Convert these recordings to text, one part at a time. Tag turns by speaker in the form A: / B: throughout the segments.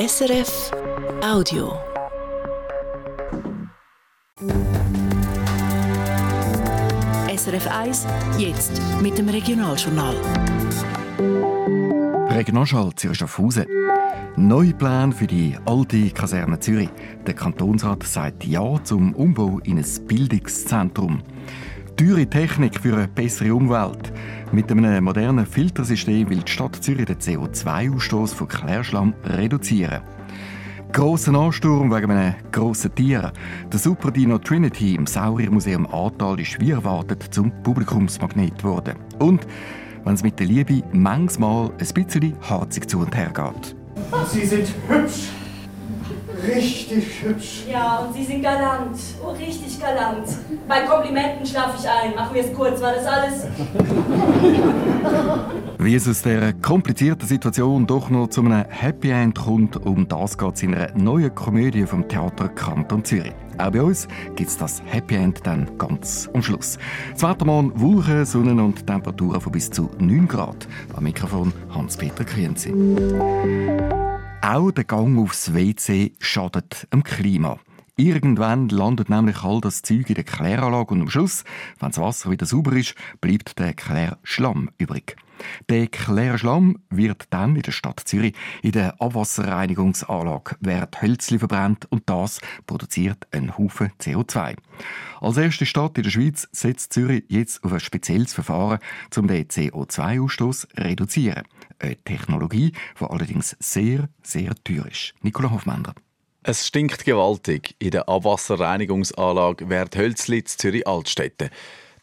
A: SRF Audio. SRF 1, jetzt mit dem Regionaljournal.
B: Regionalschall Zürich Schaffhausen. Neue Pläne für die alte Kaserne Zürich. Der Kantonsrat sagt Ja zum Umbau in ein Bildungszentrum. Teure Technik für eine bessere Umwelt. Mit einem modernen Filtersystem will die Stadt Zürich den CO2-Ausstoß von Klärschlamm reduzieren. Grosser Ansturm wegen einem grossen Tier. Der Superdino Trinity im Sauriermuseum Ahrtal ist wie erwartet zum Publikumsmagnet geworden. Und wenn es mit der Liebe manchmal ein bisschen harzig zu und her geht.
C: Sie sind hübsch. Richtig hübsch.
D: Ja, und Sie sind galant. Oh, richtig galant. Bei Komplimenten schlafe ich ein. Machen wir es kurz. War das alles?
B: Wie es aus dieser komplizierten Situation doch noch zu einem Happy End kommt, um das geht es in einer neuen Komödie vom Theater Kanton Zürich. Auch bei uns gibt es das Happy End dann ganz am Schluss. Das Wettermann, Wolken, Sonne und Temperaturen von bis zu 9 Grad. Am Mikrofon Hans-Peter Krienzi. Auch der Gang aufs WC schadet dem Klima. Irgendwann landet nämlich all das Zeug in der Kläranlage und am Schluss, wenn das Wasser wieder sauber ist, bleibt der Klärschlamm übrig. Der Klärschlamm wird dann in der Stadt Zürich in der Abwasserreinigungsanlage Werthölzli verbrannt und das produziert einen Haufen CO2. Als erste Stadt in der Schweiz setzt Zürich jetzt auf ein spezielles Verfahren, um den CO2-Ausstoß zu reduzieren. Eine Technologie, die allerdings sehr, sehr teuer ist. Nicola Hofmender.
E: Es stinkt gewaltig in der Abwasserreinigungsanlage Werthölzli Zürich-Altstädte.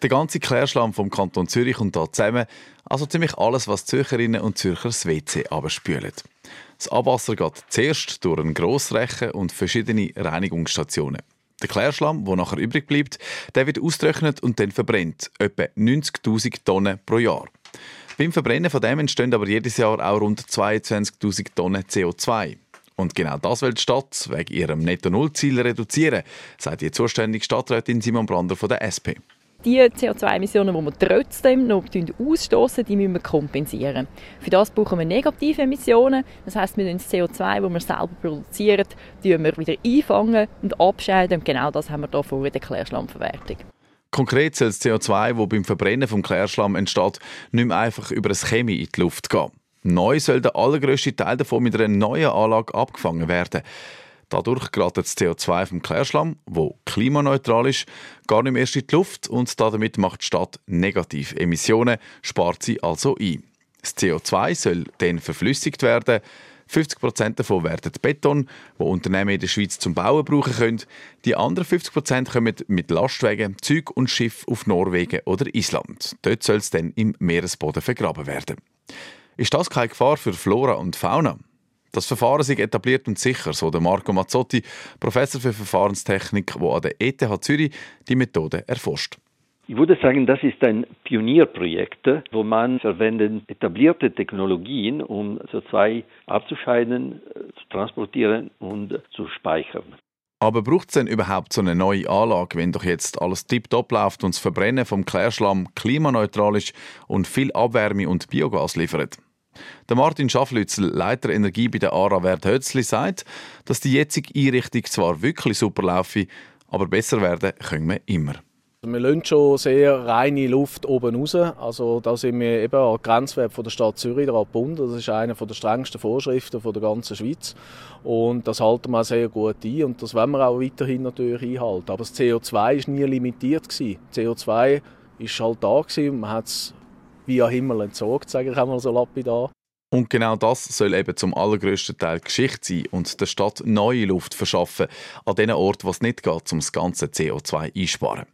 E: Der ganze Klärschlamm vom Kanton Zürich kommt hier zusammen, also ziemlich alles, was Zürcherinnen und Zürcher das WC abspülen. Das Abwasser geht zuerst durch einen Grossrechen und verschiedene Reinigungsstationen. Der Klärschlamm, der nachher übrig bleibt, der wird ausgetrocknet und dann verbrennt. Etwa 90.000 Tonnen pro Jahr. Beim Verbrennen von dem entstehen aber jedes Jahr auch rund 22.000 Tonnen CO2. Und genau das will die Stadt wegen ihrem Netto-Null-Ziel reduzieren, sagt die zuständige Stadträtin Simon Brander von der SP.
F: Die CO2-Emissionen, die wir trotzdem noch ausstoßen, die müssen wir kompensieren. Für das brauchen wir negative Emissionen. Das heißt, wir das CO2, das wir selber produzieren, wir wieder einfangen und abscheiden. Und genau das haben wir hier vor in der Klärschlammverwertung.
E: Konkret soll das CO2, das beim Verbrennen vom Klärschlamm entsteht, nicht mehr einfach über ein Chemie in die Luft gehen. Neu soll der allergrößte Teil davon mit einer neuen Anlage abgefangen werden. Dadurch gerät das CO2 vom Klärschlamm, wo klimaneutral ist, gar nicht mehr erst in die Luft und damit macht die Stadt negative Emissionen, spart sie also ein. Das CO2 soll dann verflüssigt werden. 50% davon werden Beton, wo Unternehmen in der Schweiz zum Bauen brauchen können. Die anderen 50% kommen mit Lastwagen, Zug und Schiff auf Norwegen oder Island. Dort soll es dann im Meeresboden vergraben werden. Ist das keine Gefahr für Flora und Fauna? Das Verfahren ist etabliert und sicher, so der Marco Mazzotti, Professor für Verfahrenstechnik, der an der ETH Zürich die Methode erforscht.
G: Ich würde sagen, das ist ein Pionierprojekt, wo man verwendet etablierte Technologien, um CO2 abzuscheiden, zu transportieren und zu speichern.
E: Aber braucht es denn überhaupt so eine neue Anlage, wenn doch jetzt alles tiptop läuft und das Verbrennen vom Klärschlamm klimaneutral ist und viel Abwärme und Biogas liefert? Der Martin Schafflützel, Leiter Energie bei der ARA Wert Hötzli, sagt, dass die jetzige Einrichtung zwar wirklich super laufe, aber besser werden können wir immer.
H: Wir lassen schon sehr reine Luft oben raus. Also da sind wir eben an Grenzwert von der Stadt Zürich daran gebunden. Das ist eine der strengsten Vorschriften von der ganzen Schweiz. Und das halten wir sehr gut ein und das wollen wir auch weiterhin natürlich einhalten. Aber das CO2 war nie limitiert. Gewesen. CO2 war halt da gewesen man hat es via Himmel entsorgt, sage ich einmal so lapidar.
E: Und genau das soll eben zum allergrößten Teil Geschichte sein und der Stadt neue Luft verschaffen, an den Orten, wo es nicht geht, um das ganze CO2 einsparen.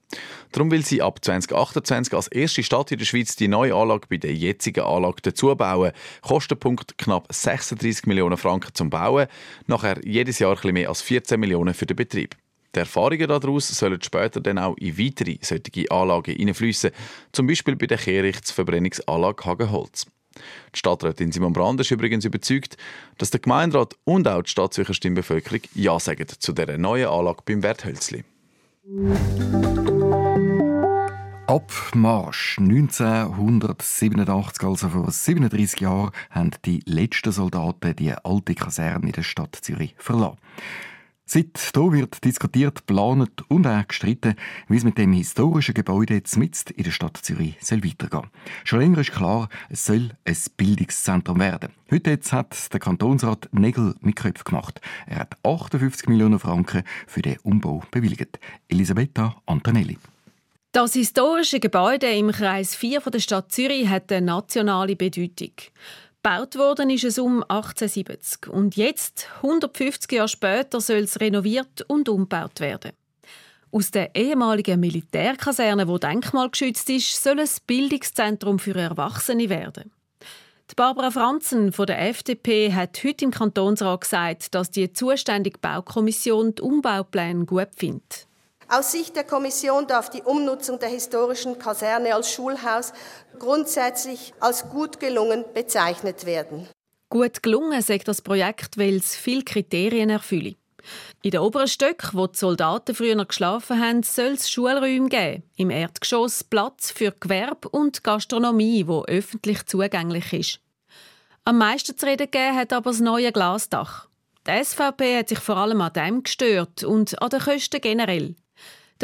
E: Darum will sie ab 2028 als erste Stadt in der Schweiz die neue Anlage bei der jetzigen Anlage dazu bauen. Kostenpunkt knapp 36 Millionen Franken zum Bauen, nachher jedes Jahr ein mehr als 14 Millionen für den Betrieb. Die Erfahrungen daraus sollen später dann auch in weitere solche Anlagen hineinfließen, zum Beispiel bei der Kehrichtverbrennungsanlage Hagenholz. Die Stadträtin Simon Brand ist übrigens überzeugt, dass der Gemeinderat und auch die Stadtzürcher Stimmbevölkerung Ja sagen zu dieser neuen Anlage beim Werthölzli.
B: Abmarsch 1987, also vor 37 Jahren, haben die letzten Soldaten die alte Kaserne in der Stadt Zürich verlassen. Seit da wird diskutiert, geplant und auch gestritten, wie es mit dem historischen Gebäude mitten in der Stadt Zürich soll weitergehen Schon länger ist klar, es soll ein Bildungszentrum werden. Heute jetzt hat der Kantonsrat Nägel mit Köpfen gemacht. Er hat 58 Millionen Franken für den Umbau bewilligt. Elisabetta Antonelli.
I: Das historische Gebäude im Kreis 4 der Stadt Zürich hat eine nationale Bedeutung. Gebaut worden ist es um 1870 und jetzt, 150 Jahre später, soll es renoviert und umgebaut werden. Aus der ehemaligen Militärkaserne, wo denkmalgeschützt ist, soll ein Bildungszentrum für Erwachsene werden. Die Barbara Franzen von der FDP hat heute im Kantonsrat gesagt, dass die zuständige Baukommission die Umbaupläne gut findet.
J: Aus Sicht der Kommission darf die Umnutzung der historischen Kaserne als Schulhaus grundsätzlich als gut gelungen bezeichnet werden.
I: Gut gelungen sagt das Projekt, weil es viele Kriterien erfülle. In den oberen Stöcken, wo die Soldaten früher geschlafen haben, soll es Schulräume geben. Im Erdgeschoss Platz für Gewerbe und Gastronomie, wo öffentlich zugänglich ist. Am meisten zu reden gegeben hat aber das neue Glasdach. Die SVP hat sich vor allem an dem gestört und an den Kosten generell.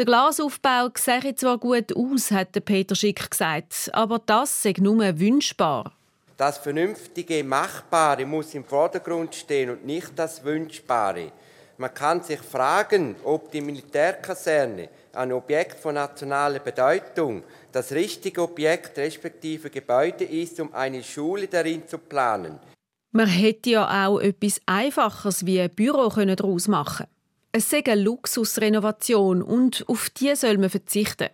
I: Der Glasaufbau sehe zwar gut aus, hat Peter Schick gesagt, aber das sei nur wünschbar.
K: Das vernünftige Machbare muss im Vordergrund stehen und nicht das Wünschbare. Man kann sich fragen, ob die Militärkaserne, ein Objekt von nationaler Bedeutung, das richtige Objekt respektive Gebäude ist, um eine Schule darin zu planen.
I: Man hätte ja auch etwas Einfaches wie ein Büro daraus machen können. Es sei eine Luxusrenovation und auf die soll man verzichten.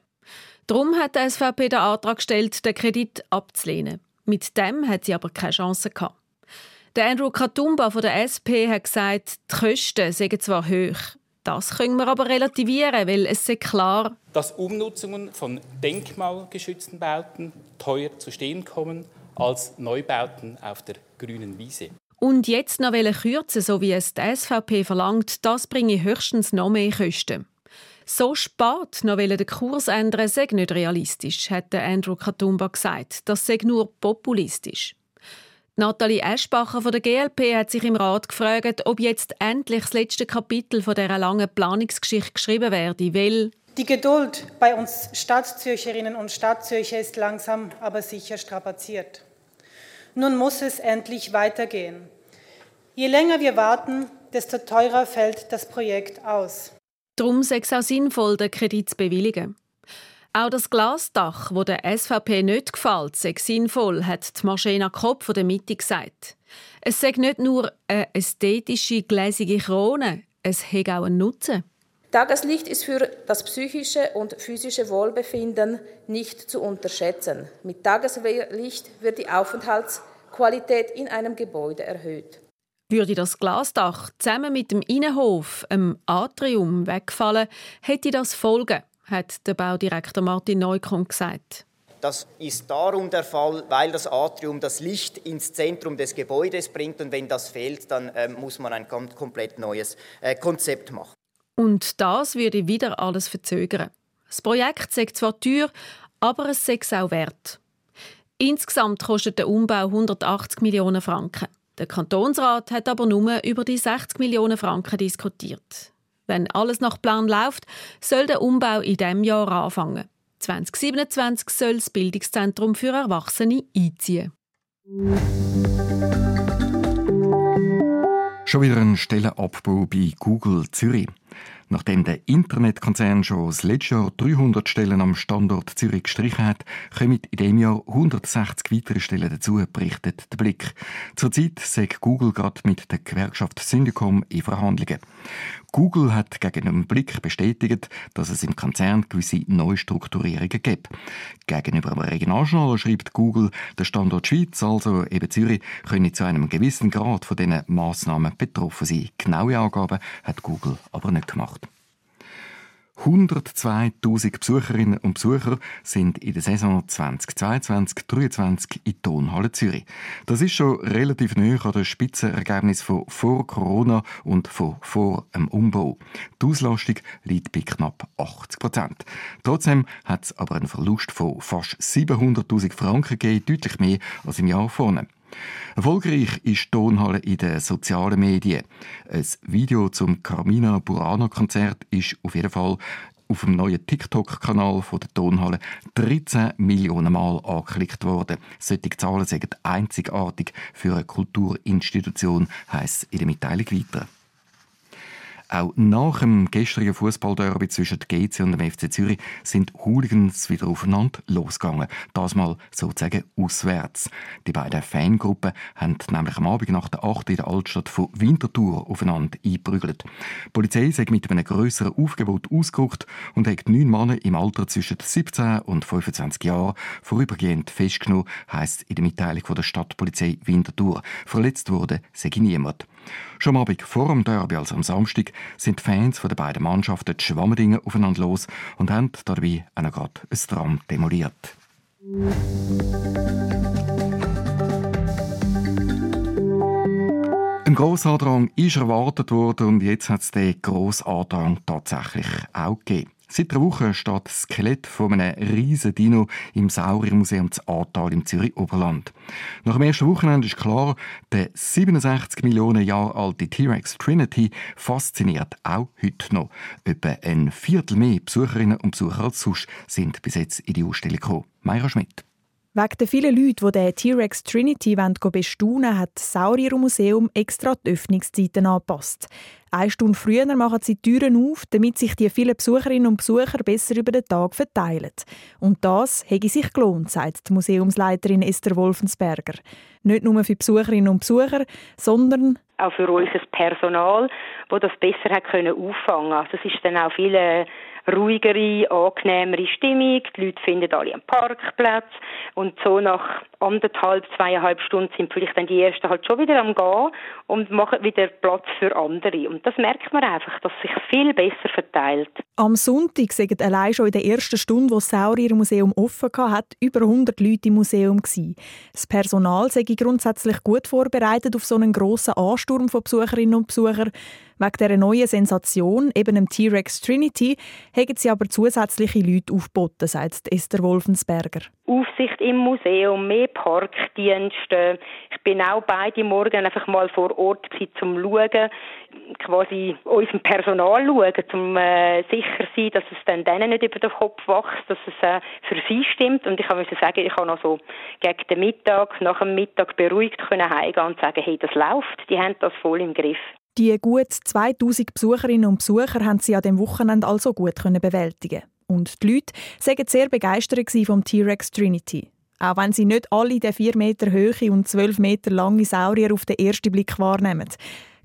I: Darum hat die SVP den Antrag gestellt, den Kredit abzulehnen. Mit dem hat sie aber keine Chance gehabt. Der Andrew Katumba von der SP hat gesagt, die Kosten seien zwar hoch, das können wir aber relativieren, weil es ist klar,
L: dass Umnutzungen von denkmalgeschützten Bauten teuer zu stehen kommen als Neubauten auf der grünen Wiese.
I: Und jetzt noch kürzen, so wie es die SVP verlangt, das bringe höchstens noch mehr Kosten. So spät noch den Kurs ändern, sei nicht realistisch, hat Andrew Katumba gesagt. Das sei nur populistisch. Nathalie Eschbacher von der GLP hat sich im Rat gefragt, ob jetzt endlich das letzte Kapitel von dieser langen Planungsgeschichte geschrieben werde, weil
M: die Geduld bei uns Stadtzürcherinnen und Stadtzürcher ist langsam, aber sicher strapaziert. Nun muss es endlich weitergehen. Je länger wir warten, desto teurer fällt das Projekt aus.
I: Darum sei es auch sinnvoll, den Kredit zu bewilligen. Auch das Glasdach, wo der SVP nicht gefällt, sei sinnvoll, hat die Marschena Kopp von der Mitte gesagt. Es sei nicht nur eine ästhetische, gläsige Krone, es hat auch einen Nutzen.
N: Tageslicht ist für das psychische und physische Wohlbefinden nicht zu unterschätzen. Mit Tageslicht wird die Aufenthaltsqualität in einem Gebäude erhöht.
I: Würde das Glasdach zusammen mit dem Innenhof, dem Atrium, wegfallen, hätte das Folgen, hat der Baudirektor Martin Neukomm gesagt.
O: Das ist darum der Fall, weil das Atrium das Licht ins Zentrum des Gebäudes bringt und wenn das fehlt, dann äh, muss man ein komplett neues äh, Konzept machen.
I: Und das würde wieder alles verzögern. Das Projekt sagt zwar teuer, aber es ist auch wert. Insgesamt kostet der Umbau 180 Millionen Franken. Der Kantonsrat hat aber nur über die 60 Millionen Franken diskutiert. Wenn alles nach Plan läuft, soll der Umbau in diesem Jahr anfangen. 2027 soll das Bildungszentrum für Erwachsene einziehen.
B: Schon wieder ein Stellenabbau bei Google Zürich. Nachdem der Internetkonzern schon das letzte Jahr 300 Stellen am Standort Zürich gestrichen hat, kommen in diesem Jahr 160 weitere Stellen dazu, berichtet der Blick. Zurzeit sagt Google gerade mit der Gewerkschaft Syndicom in Verhandlungen. Google hat gegen den Blick bestätigt, dass es im Konzern gewisse Neustrukturierungen gibt. Gegenüber dem Regionaljournal schreibt Google, der Standort Schweiz, also eben Zürich, könne zu einem gewissen Grad von diesen Massnahmen betroffen sein. Genaue Angaben hat Google aber nicht gemacht. 102.000 Besucherinnen und Besucher sind in der Saison 2022-2023 in Tonhalle Zürich. Das ist schon relativ nahe an das Spitzenergebnis von vor Corona und von vor dem Umbau. Die Auslastung liegt bei knapp 80 Prozent. Trotzdem hat es aber einen Verlust von fast 700.000 Franken gegeben, deutlich mehr als im Jahr vorne. Erfolgreich ist die Tonhalle in den sozialen Medien. Ein Video zum Carmina Burana Konzert ist auf jeden Fall auf dem neuen TikTok-Kanal der Tonhalle 13 Millionen Mal angeklickt worden. Solche Zahlen sind einzigartig für eine Kulturinstitution, heisst in der Mitteilung weiter. Auch nach dem gestrigen Fußballderby zwischen GC und dem FC Zürich sind Hooligans wieder aufeinander losgegangen. Das mal sozusagen auswärts. Die beiden Fangruppen haben nämlich am Abend nach der 8 in der Altstadt von Winterthur aufeinander eingeprügelt. Die Polizei ist mit einem grösseren Aufgebot ausgerückt und hat neun Männer im Alter zwischen 17 und 25 Jahren vorübergehend festgenommen, heisst in der Mitteilung von der Stadtpolizei Winterthur. Verletzt wurde sei niemand. Schon am Abend vor dem Derby, also am Samstag, sind die Fans der beiden Mannschaften die Schwammerdingen aufeinander los und haben dabei auch gerade ein Tram demoliert. Ein Grossandrang ist erwartet worden und jetzt hat es den Grossandrang tatsächlich auch gegeben. Seit einer Woche steht das Skelett von einem riesen Dino im Sauriermuseum zu Ahrtal im Zürich-Oberland. Nach dem ersten Wochenende ist klar, der 67 Millionen Jahre alte T-Rex Trinity fasziniert auch heute noch. Etwa ein Viertel mehr Besucherinnen und Besucher als sonst sind bis jetzt in die Ausstellung gekommen. Meira Schmidt.
P: Wegen der vielen Leute, die den T-Rex Trinity bestaunen wollen, hat das Sauriermuseum extra die Öffnungszeiten angepasst. Eine Stunde früher machen sie die Türen auf, damit sich die vielen Besucherinnen und Besucher besser über den Tag verteilen. Und das hätte sich gelohnt, sagt die Museumsleiterin Esther Wolfensberger. Nicht nur für Besucherinnen und Besucher, sondern
Q: auch für euch Personal, das das besser auffangen. Also es ist dann auch viele ruhigere, angenehmere Stimmung. Die Leute finden alle einen Parkplatz. Und so nach anderthalb, zweieinhalb Stunden sind vielleicht dann die Ersten halt schon wieder am Gehen und machen wieder Platz für andere. Und das merkt man einfach, dass sich viel besser verteilt.
P: Am Sonntag sagen allein schon in der ersten Stunde, wo das Sauriermuseum offen hat, über 100 Leute im Museum gewesen. Das Personal sei grundsätzlich gut vorbereitet auf so einen grossen Ansturm von Besucherinnen und Besuchern. Wegen dieser neuen Sensation, eben dem T-Rex Trinity, haben sie aber zusätzliche Leute aufgeboten, sagt Esther Wolfensberger.
Q: Aufsicht im Museum, mehr Parkdienste. Ich bin auch beide Morgen einfach mal vor Ort gewesen, zum schauen, quasi unserem Personal schauen, um äh, sicher sein, dass es dann denen nicht über den Kopf wächst, dass es äh, für sie stimmt. Und ich kann sagen, ich habe noch so gegen den Mittag, nach dem Mittag beruhigt können heimgehen und sagen, hey, das läuft, die haben das voll im Griff.
P: Die gut 2000 Besucherinnen und Besucher haben sie an dem Wochenende also gut bewältigen. Und die Leute waren sehr begeistert vom T-Rex Trinity. Auch wenn sie nicht alle den 4 Meter hohe und 12 Meter lange Saurier auf den ersten Blick wahrnehmen.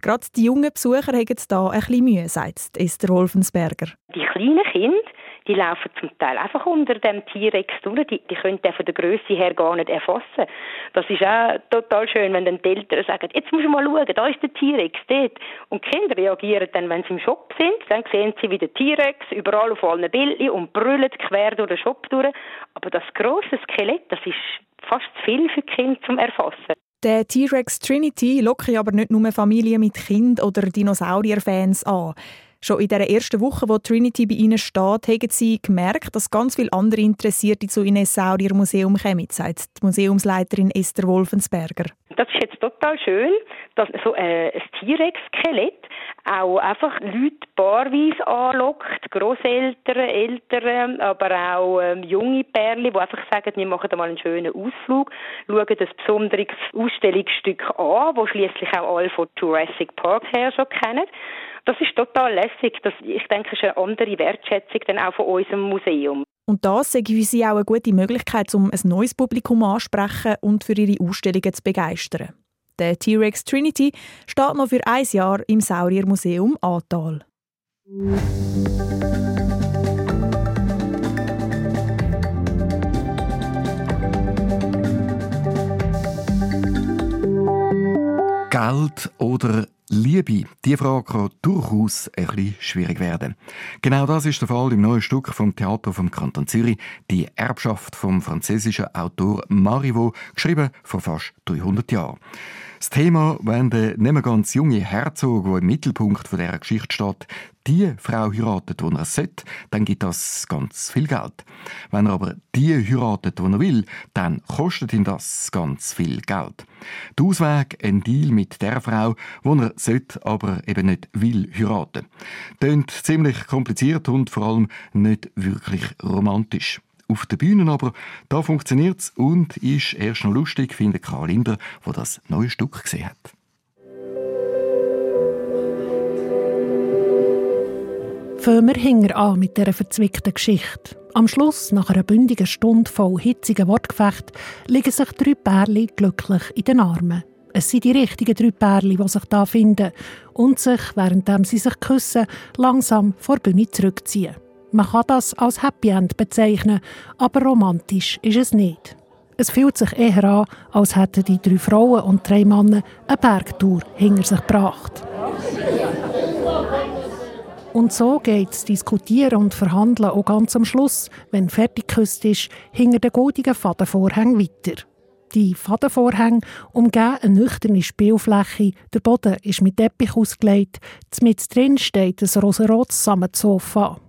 P: Gerade die jungen Besucher haben da ein bisschen Mühe, sagt Esther Wolfensberger.
Q: Die kleinen Kinder die laufen zum Teil einfach unter dem T-Rex durch. Die, die können den von der Größe her gar nicht erfassen. Das ist auch total schön, wenn dann die Eltern sagen, jetzt musst du mal schauen, da ist der T-Rex dort. Und die Kinder reagieren dann, wenn sie im Shop sind, dann sehen sie wie der T-Rex überall auf allen Bildchen und brüllen quer durch den Shop durch. Aber das grosse Skelett, das ist fast zu viel für die Kinder zum Erfassen.
P: Der T-Rex Trinity lockt aber nicht nur Familien mit Kind oder Dinosaurier-Fans an. Schon in der ersten Woche, wo Trinity bei ihnen steht, haben sie gemerkt, dass ganz viele andere Interessierte zu ihnen Saurier-Museum kommen, sagt die Museumsleiterin Esther Wolfensberger.
Q: Das ist jetzt total schön, dass so äh, ein T-Rex-Skelett auch einfach Leute paarweise anlockt, Grosseltern, Eltern, aber auch ähm, junge Pärchen, die einfach sagen, wir machen mal einen schönen Ausflug, schauen das besonderes Ausstellungsstück an, das schließlich auch alle von Jurassic Park her schon kennen. Das ist total lässig. Das, ich denke, ist eine andere Wertschätzung dann auch von unserem Museum.
P: Und das sei für Sie auch eine gute Möglichkeit, um ein neues Publikum anzusprechen und für Ihre Ausstellungen zu begeistern. Der T-Rex Trinity steht noch für ein Jahr im Sauriermuseum Ahrtal.
B: Geld oder Liebe, die Frage kann durchaus ein schwierig werden. Genau das ist der Fall im neuen Stück vom Theater vom Kanton Zürich, die Erbschaft vom französischen Autor Marivaux, geschrieben vor fast 300 Jahren. Das Thema, wenn der nicht mehr ganz junge Herzog, der im Mittelpunkt dieser Geschichte steht, die Frau heiratet, die er sollte, dann gibt das ganz viel Geld. Wenn er aber die heiratet, die er will, dann kostet ihn das ganz viel Geld. Der Ausweg, ein Deal mit der Frau, die er sollte, aber eben nicht will heiraten. Tönt ziemlich kompliziert und vor allem nicht wirklich romantisch. Auf der Bühne aber, da funktioniert es und ist erst noch lustig, findet Karl Linder, der das neue Stück gesehen hat.
R: Fangen wir an mit dieser verzwickten Geschichte. Am Schluss, nach einer bündigen Stunde voll hitzigen Wortgefecht, liegen sich drei Pärchen glücklich in den Armen. Es sind die richtigen drei Pärchen, die sich da finden und sich, während sie sich küssen, langsam vor die Bühne zurückziehen. Man kann das als Happy End bezeichnen, aber romantisch ist es nicht. Es fühlt sich eher an, als hätten die drei Frauen und drei Männer eine Bergtour hinter sich gebracht. Und so geht das Diskutieren und Verhandeln auch ganz am Schluss, wenn fertig geküsst ist, hinter den goldigen Fadenvorhängen weiter. Die Fadenvorhänge umgeben eine nüchterne Spielfläche, der Boden ist mit Teppich ausgelegt, mit drin steht ein rosarotes Sammetsofa.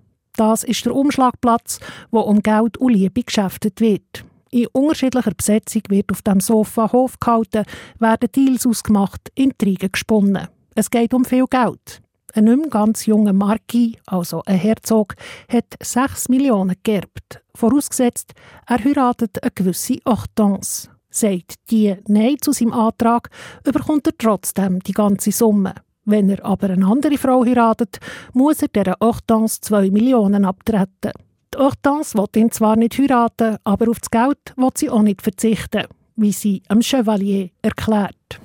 R: Das ist der Umschlagplatz, wo um Geld und Liebe geschäftet wird. In unterschiedlicher Besetzung wird auf dem Sofa Hof gehalten, werden Deals ausgemacht, Intrigen gesponnen. Es geht um viel Geld. Ein nicht mehr ganz junger Marquis, also ein Herzog, hat 6 Millionen geerbt. Vorausgesetzt, er heiratet eine gewisse Hortense. Sagt die Nein zu seinem Antrag, überkommt er trotzdem die ganze Summe. Wenn er aber eine andere Frau heiratet, muss er der Hortense 2 Millionen abtreten. Die Hortense will ihn zwar nicht heiraten, aber auf das Geld will sie auch nicht verzichten, wie sie am Chevalier erklärt.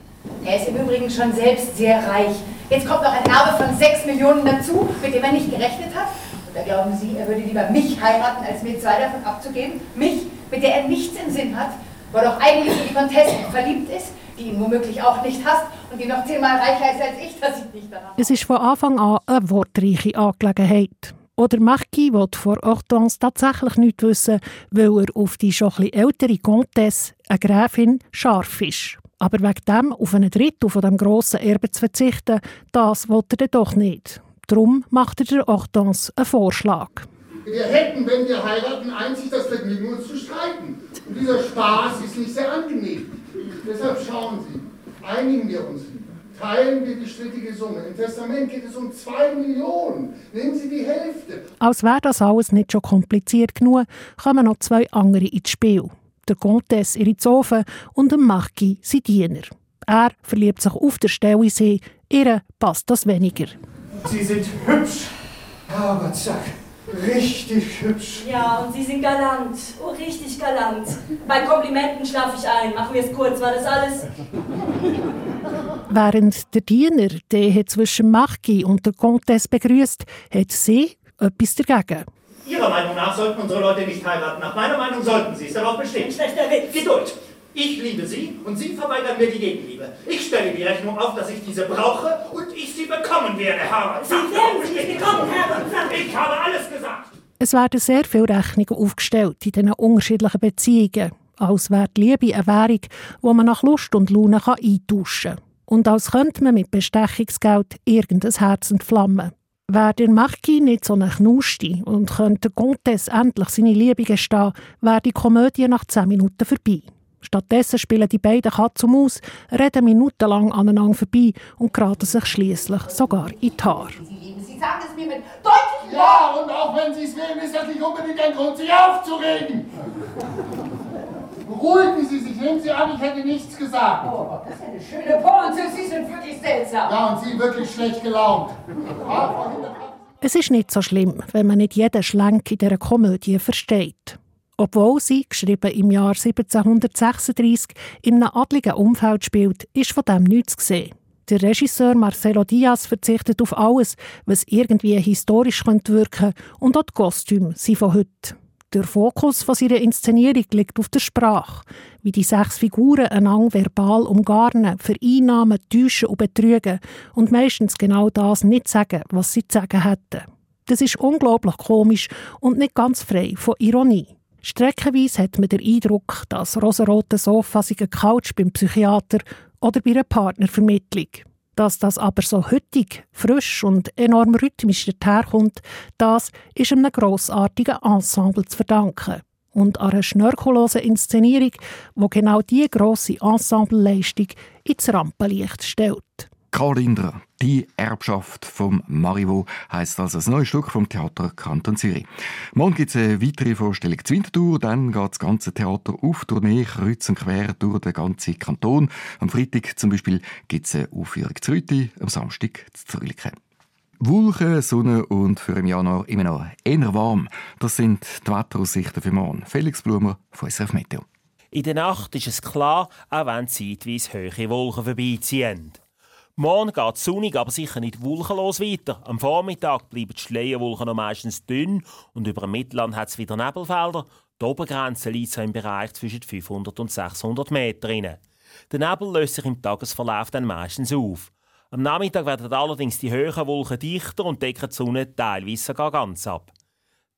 S: Er ist im Übrigen schon selbst sehr reich. Jetzt kommt noch ein Erbe von 6 Millionen dazu, mit dem er nicht gerechnet hat. Oder glauben Sie, er würde lieber mich heiraten, als mir zwei davon abzugeben? Mich, mit der er nichts im Sinn hat, wo er doch eigentlich in die Contestin verliebt ist, die ihn womöglich auch nicht hasst und die noch zehnmal reicher ist als ich, das sieht nicht daran.
R: Es ist von Anfang an eine wortreiche Angelegenheit. Oder Marquis will vor Hortense tatsächlich nichts wissen, weil er auf die schon etwas ältere Comtesse, eine Gräfin, scharf ist. Aber wegen dem auf einen Drittel von dem grossen Erbe zu verzichten, das will er doch nicht. Darum macht er der Hortense einen Vorschlag.
C: Wir hätten, wenn wir heiraten, einzig das Vergnügen, uns zu streiten. Und dieser Spaß ist nicht sehr angenehm. Deshalb schauen Sie, einigen wir uns. Teilen wir die strittige Summe. Im Testament geht es um zwei Millionen. Nehmen Sie die Hälfte.
R: Als wäre das alles nicht schon kompliziert genug, kommen noch zwei andere ins Spiel. Der Comtesse ihre Zofe und der Marquis sein Diener. Er verliebt sich auf der Stelle in sie, ihr passt das weniger.
C: Sie sind hübsch, aber zack. Richtig hübsch.
D: Ja, und Sie sind galant. Oh, richtig galant. Bei Komplimenten schlafe ich ein. Machen wir es kurz, war das alles?
R: Während der Diener die zwischen Marquis und der Comtesse begrüßt, hat sie etwas dagegen.
T: Ihrer Meinung nach sollten unsere Leute nicht heiraten. Nach meiner Meinung sollten sie es. Darauf bestehen.
D: Schlechter Witz.
T: Geduld. Ich liebe Sie und Sie verweigern mir die Gegenliebe. Ich stelle die Rechnung auf, dass ich diese brauche und ich sie bekommen werde, Herr.
D: Sie werden sie nicht bekommen, Herr.
T: Ich habe alles gesagt.
R: Es werden sehr viele Rechnungen aufgestellt in diesen unterschiedlichen Beziehungen, als wäre die Liebe eine Währung, die man nach Lust und Laune eintauschen kann. Und als könnte man mit Bestechungsgeld irgendein Herz entflammen. Wäre der Marquis nicht so eine Knusti und könnte Comtesse endlich seine Liebe gestehen, wäre die Komödie nach zehn Minuten vorbei. Stattdessen spielen die beiden Katz und Maus, reden minutenlang aneinander vorbei und geraten sich schließlich sogar in die Haare.
S: Sie sagen es mir mit deutlich
C: Ja, und auch wenn Sie es wählen, ist das nicht unbedingt ein Grund, sich aufzuregen. Beruhigen Sie sich, nehmen Sie an, ich hätte nichts gesagt.
S: Oh, das ist eine schöne Pointe. Sie sind wirklich seltsam.
C: Ja, und Sie wirklich schlecht gelaunt.
R: Es ist nicht so schlimm, wenn man nicht jeden Schlenk in dieser Komödie versteht. Obwohl sie, geschrieben im Jahr 1736, in einem adligen Umfeld spielt, ist von dem nichts gesehen. Der Regisseur Marcelo Diaz verzichtet auf alles, was irgendwie historisch wirken könnte, und auch die Kostüme sind von heute. Der Fokus von ihrer Inszenierung liegt auf der Sprache, wie die sechs Figuren einander verbal umgarnen, vereinnahmen, täuschen und betrügen und meistens genau das nicht sagen, was sie zu sagen hätten. Das ist unglaublich komisch und nicht ganz frei von Ironie. Streckenweise hat man den Eindruck, dass rosarote Sofa sich eine Couch beim Psychiater oder bei einer Partnervermittlung. Dass das aber so hüttig, frisch und enorm rhythmisch daherkommt, das ist einem grossartigen Ensemble zu verdanken. Und einer schnörkellosen Inszenierung, wo genau diese grosse Ensembleleistung ins Rampenlicht stellt.
B: Karl die Erbschaft vom Marivo heisst also das neue Stück vom Theater Kanton Zürich. Morgen gibt es eine weitere Vorstellung zu Winterthur, dann geht das ganze Theater auf Tournee kreuz und quer durch den ganzen Kanton. Am Freitag zum Beispiel gibt es eine Aufführung zu Rüti, am Samstag zu Zürich. Wolken, Sonne und für im Januar immer noch eher warm. Das sind die Wetteraussichten für morgen. Felix Blumer von SRF Meteo.
U: In der Nacht ist es klar, auch wenn zeitweise hohe Wolken vorbeiziehen. Morgen geht es sonnig, aber sicher nicht wolkenlos weiter. Am Vormittag bleiben die Schleierwolken noch meistens dünn und über dem Mittelland hat es wieder Nebelfelder. Die Obergrenze liegt so im Bereich zwischen 500 und 600 Metern. Der Nebel löst sich im Tagesverlauf dann meistens auf. Am Nachmittag werden allerdings die hohen Wolken dichter und decken die Sonne teilweise sogar ganz ab.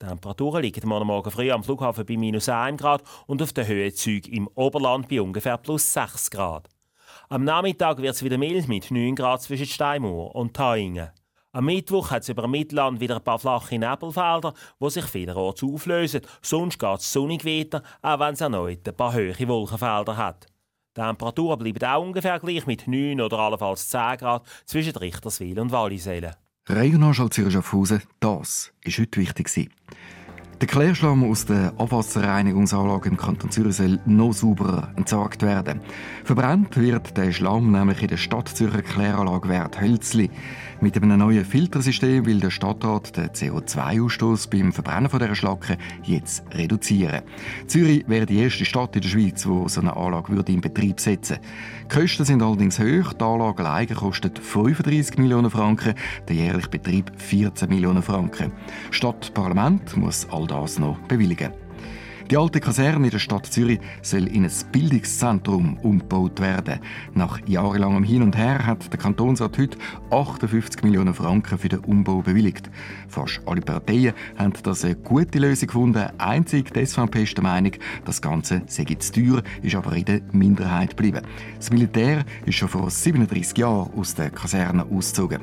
U: Die Temperaturen liegen morgen früh am Flughafen bei minus 1 Grad und auf den Höhezügen im Oberland bei ungefähr plus 6 Grad. Am Nachmittag wird es wieder mild mit 9 Grad zwischen Steinmauer und Taingen. Am Mittwoch hat es über Mittelland wieder ein paar flache Nebelfelder, die sich vielerorts auflösen. Sonst geht es sonnig weiter, auch wenn es erneut ein paar hohe Wolkenfelder hat. Die Temperaturen bleiben auch ungefähr gleich mit 9 oder allenfalls 10 Grad zwischen Richterswil und Wallisellen.
B: Zürich Schaffhausen, das war heute wichtig. Der Klärschlamm aus der Abwasserreinigungsanlage im Kanton Zürich soll noch sauberer entsorgt werden. Verbrannt wird der Schlamm nämlich in der Stadt Zürcher Kläranlage Wert Hölzli. Mit einem neuen Filtersystem will der Stadtrat den CO2-Ausstoß beim Verbrennen von dieser Schlacke jetzt reduzieren. Zürich wäre die erste Stadt in der Schweiz, die so eine Anlage würde in Betrieb setzen Die Kosten sind allerdings hoch. Die Anlage alleine kostet 35 Millionen Franken, der jährliche Betrieb 14 Millionen Franken. Stadtparlament muss all das noch bewilligen. Die alte Kaserne in der Stadt Zürich soll in ein Bildungszentrum umgebaut werden. Nach jahrelangem Hin und Her hat der Kantonsrat heute 58 Millionen Franken für den Umbau bewilligt. Fast alle Parteien haben das eine gute Lösung gefunden. Einzig die SVP ist der Meinung, das Ganze sei zu teuer, ist aber in der Minderheit geblieben. Das Militär ist schon vor 37 Jahren aus der Kaserne ausgezogen.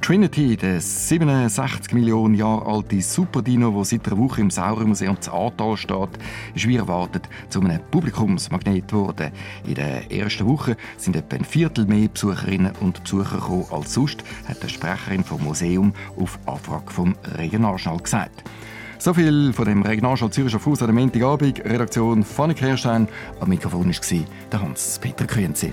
B: Trinity, der 67 Millionen Jahre alte Superdino, der seit einer Woche im Sauriermuseum zu Aartal steht, ist wie erwartet zu einem Publikumsmagnet geworden. In der ersten Woche sind etwa ein Viertel mehr Besucherinnen und Besucher gekommen als sonst, hat die Sprecherin vom Museum auf Anfrage vom Regionalschall gesagt. So viel von dem Regionalschall Züricher Fuß am Montagabend. Redaktion Fanny Kehrstein. Am Mikrofon war Hans-Peter Kühnsee.